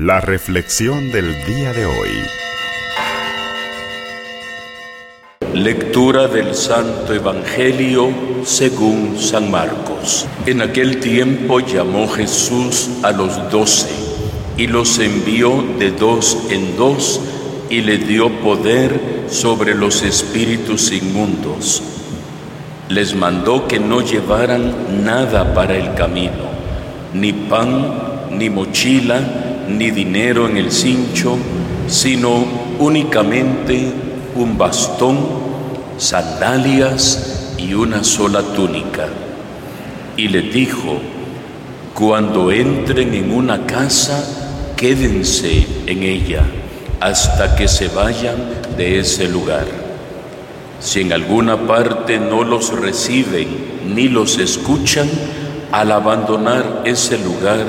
La reflexión del día de hoy. Lectura del Santo Evangelio según San Marcos. En aquel tiempo llamó Jesús a los doce y los envió de dos en dos y le dio poder sobre los espíritus inmundos. Les mandó que no llevaran nada para el camino, ni pan, ni mochila, ni dinero en el cincho, sino únicamente un bastón, sandalias y una sola túnica. Y le dijo, cuando entren en una casa, quédense en ella hasta que se vayan de ese lugar. Si en alguna parte no los reciben ni los escuchan, al abandonar ese lugar,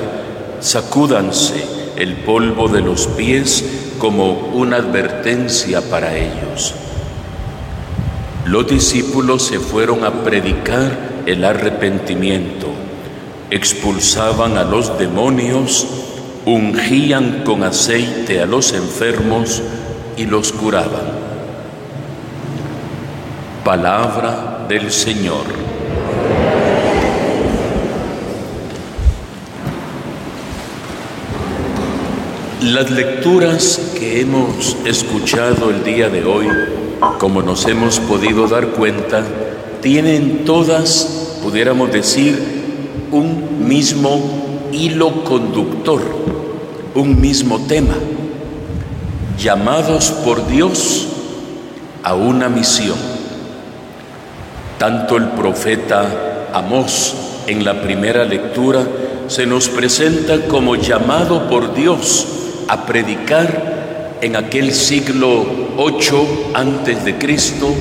sacúdanse el polvo de los pies como una advertencia para ellos. Los discípulos se fueron a predicar el arrepentimiento, expulsaban a los demonios, ungían con aceite a los enfermos y los curaban. Palabra del Señor. Las lecturas que hemos escuchado el día de hoy, como nos hemos podido dar cuenta, tienen todas, pudiéramos decir, un mismo hilo conductor, un mismo tema, llamados por Dios a una misión. Tanto el profeta Amós en la primera lectura se nos presenta como llamado por Dios a predicar en aquel siglo 8 antes de Cristo,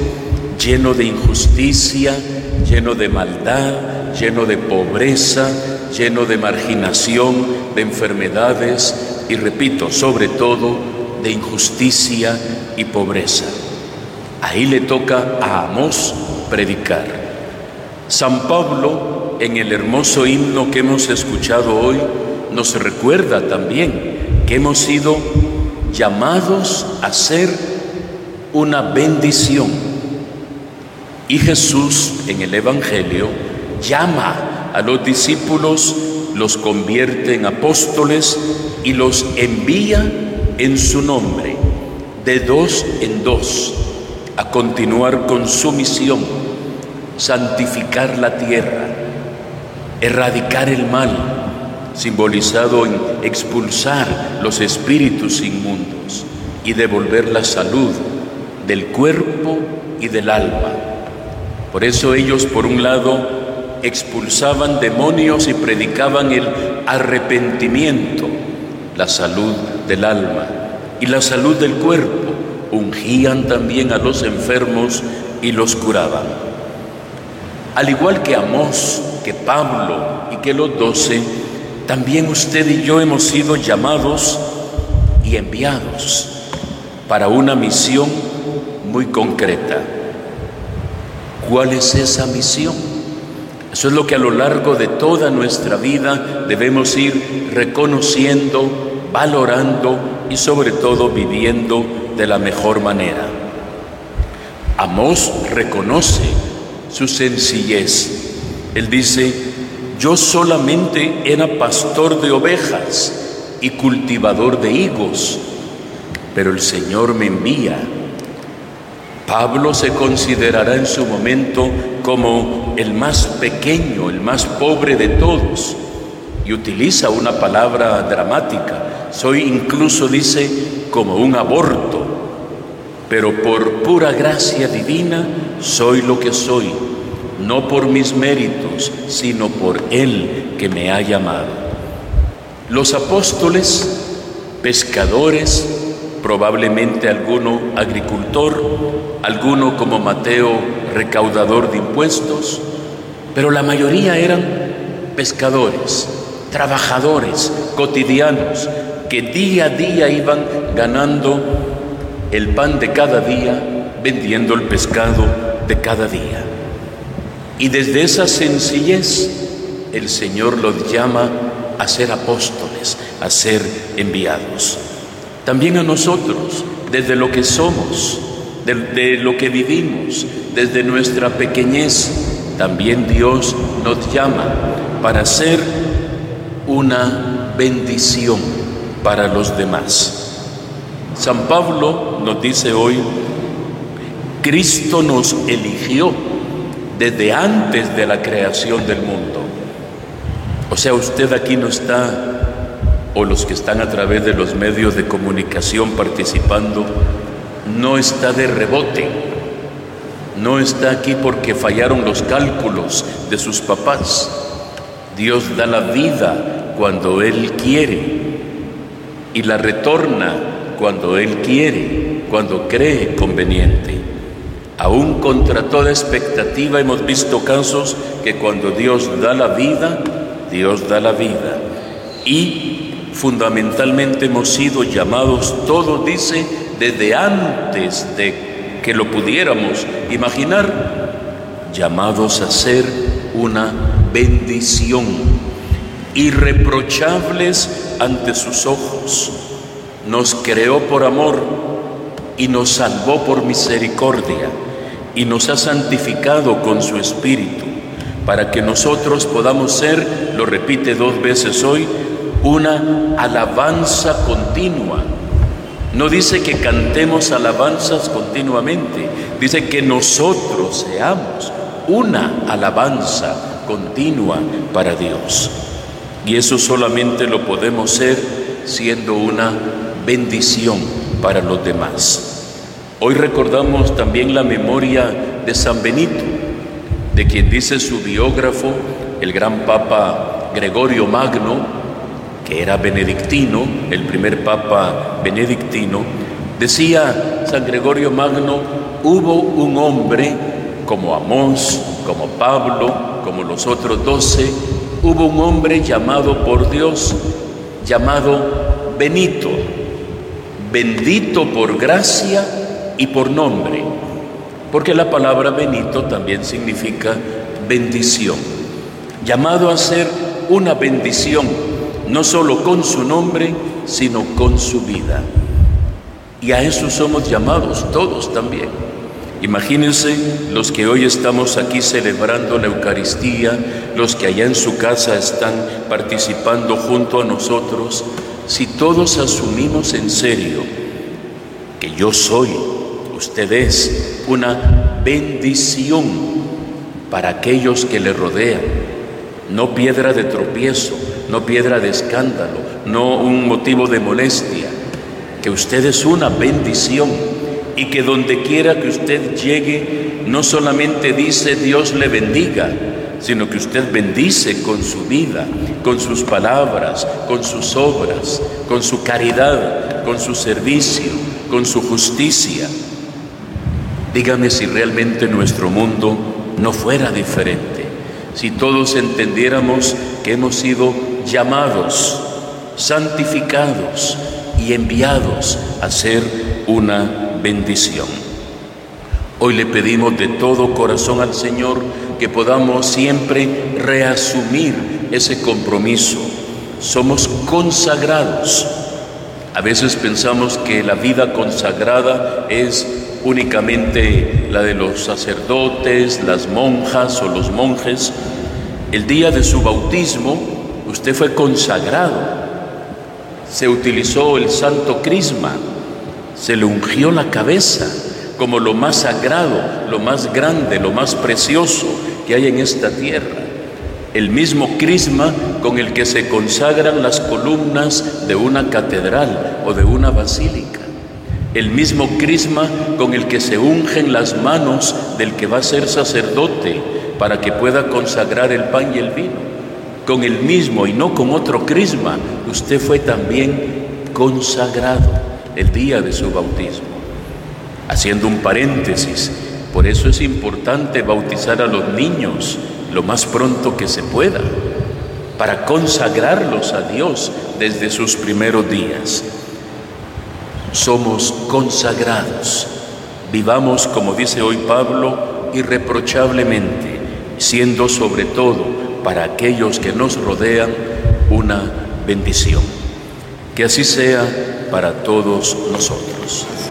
lleno de injusticia, lleno de maldad, lleno de pobreza, lleno de marginación, de enfermedades y repito, sobre todo de injusticia y pobreza. Ahí le toca a Amós predicar. San Pablo, en el hermoso himno que hemos escuchado hoy, nos recuerda también que hemos sido llamados a ser una bendición. Y Jesús en el Evangelio llama a los discípulos, los convierte en apóstoles y los envía en su nombre, de dos en dos, a continuar con su misión, santificar la tierra, erradicar el mal, simbolizado en expulsar los espíritus inmundos y devolver la salud del cuerpo y del alma. Por eso ellos, por un lado, expulsaban demonios y predicaban el arrepentimiento, la salud del alma y la salud del cuerpo. Ungían también a los enfermos y los curaban. Al igual que Amós, que Pablo y que los doce, también usted y yo hemos sido llamados y enviados para una misión muy concreta. ¿Cuál es esa misión? Eso es lo que a lo largo de toda nuestra vida debemos ir reconociendo, valorando y sobre todo viviendo de la mejor manera. Amós reconoce su sencillez. Él dice, yo solamente era pastor de ovejas y cultivador de higos, pero el Señor me envía. Pablo se considerará en su momento como el más pequeño, el más pobre de todos, y utiliza una palabra dramática. Soy incluso, dice, como un aborto, pero por pura gracia divina soy lo que soy no por mis méritos, sino por Él que me ha llamado. Los apóstoles, pescadores, probablemente alguno agricultor, alguno como Mateo, recaudador de impuestos, pero la mayoría eran pescadores, trabajadores cotidianos, que día a día iban ganando el pan de cada día, vendiendo el pescado de cada día. Y desde esa sencillez el Señor los llama a ser apóstoles, a ser enviados. También a nosotros, desde lo que somos, de, lo que vivimos, desde nuestra pequeñez, también Dios nos llama para ser una bendición para los demás. San Pablo nos dice hoy, Cristo nos eligió desde antes de la creación del mundo. O sea, usted aquí no está, o los que están a través de los medios de comunicación participando, no está de rebote, no está aquí porque fallaron los cálculos de sus papás. Dios da la vida cuando Él quiere y la retorna cuando Él quiere, cuando cree conveniente. Aún contra toda expectativa hemos visto casos que cuando Dios da la vida, Dios da la vida. Y fundamentalmente hemos sido llamados, todo dice, desde antes de que lo pudiéramos imaginar, llamados a ser una bendición, irreprochables ante sus ojos. Nos creó por amor y nos salvó por misericordia y nos ha santificado con su Espíritu para que nosotros podamos ser, lo repite dos veces hoy, una alabanza continua. No dice que cantemos alabanzas continuamente, dice que nosotros seamos una alabanza continua para Dios. Y eso solamente lo podemos ser siendo una bendición para los demás. Hoy recordamos también la memoria de San Benito, de quien dice su biógrafo, el gran Papa Gregorio Magno, que era benedictino, el primer Papa benedictino, decía San Gregorio Magno, hubo un hombre como Amós, como Pablo, como los otros doce, hubo un hombre llamado por Dios, llamado Benito, bendito por gracia y por nombre, porque la palabra Benito también significa bendición, llamado a ser una bendición, no solo con su nombre, sino con su vida. Y a eso somos llamados todos también. Imagínense los que hoy estamos aquí celebrando la Eucaristía, los que allá en su casa están participando junto a nosotros, si todos asumimos en serio que yo soy Usted es una bendición para aquellos que le rodean, no piedra de tropiezo, no piedra de escándalo, no un motivo de molestia, que usted es una bendición y que donde quiera que usted llegue, no solamente dice Dios le bendiga, sino que usted bendice con su vida, con sus palabras, con sus obras, con su caridad, con su servicio, con su justicia. Dígame si realmente nuestro mundo no fuera diferente, si todos entendiéramos que hemos sido llamados, santificados y enviados a ser una bendición. Hoy le pedimos de todo corazón al Señor que podamos siempre reasumir ese compromiso. Somos consagrados. A veces pensamos que la vida consagrada es únicamente la de los sacerdotes, las monjas o los monjes. El día de su bautismo usted fue consagrado. Se utilizó el santo crisma, se le ungió la cabeza como lo más sagrado, lo más grande, lo más precioso que hay en esta tierra. El mismo crisma con el que se consagran las columnas de una catedral o de una basílica el mismo crisma con el que se ungen las manos del que va a ser sacerdote para que pueda consagrar el pan y el vino. Con el mismo y no con otro crisma, usted fue también consagrado el día de su bautismo. Haciendo un paréntesis, por eso es importante bautizar a los niños lo más pronto que se pueda, para consagrarlos a Dios desde sus primeros días somos consagrados. Vivamos, como dice hoy Pablo, irreprochablemente, siendo sobre todo para aquellos que nos rodean una bendición. Que así sea para todos nosotros.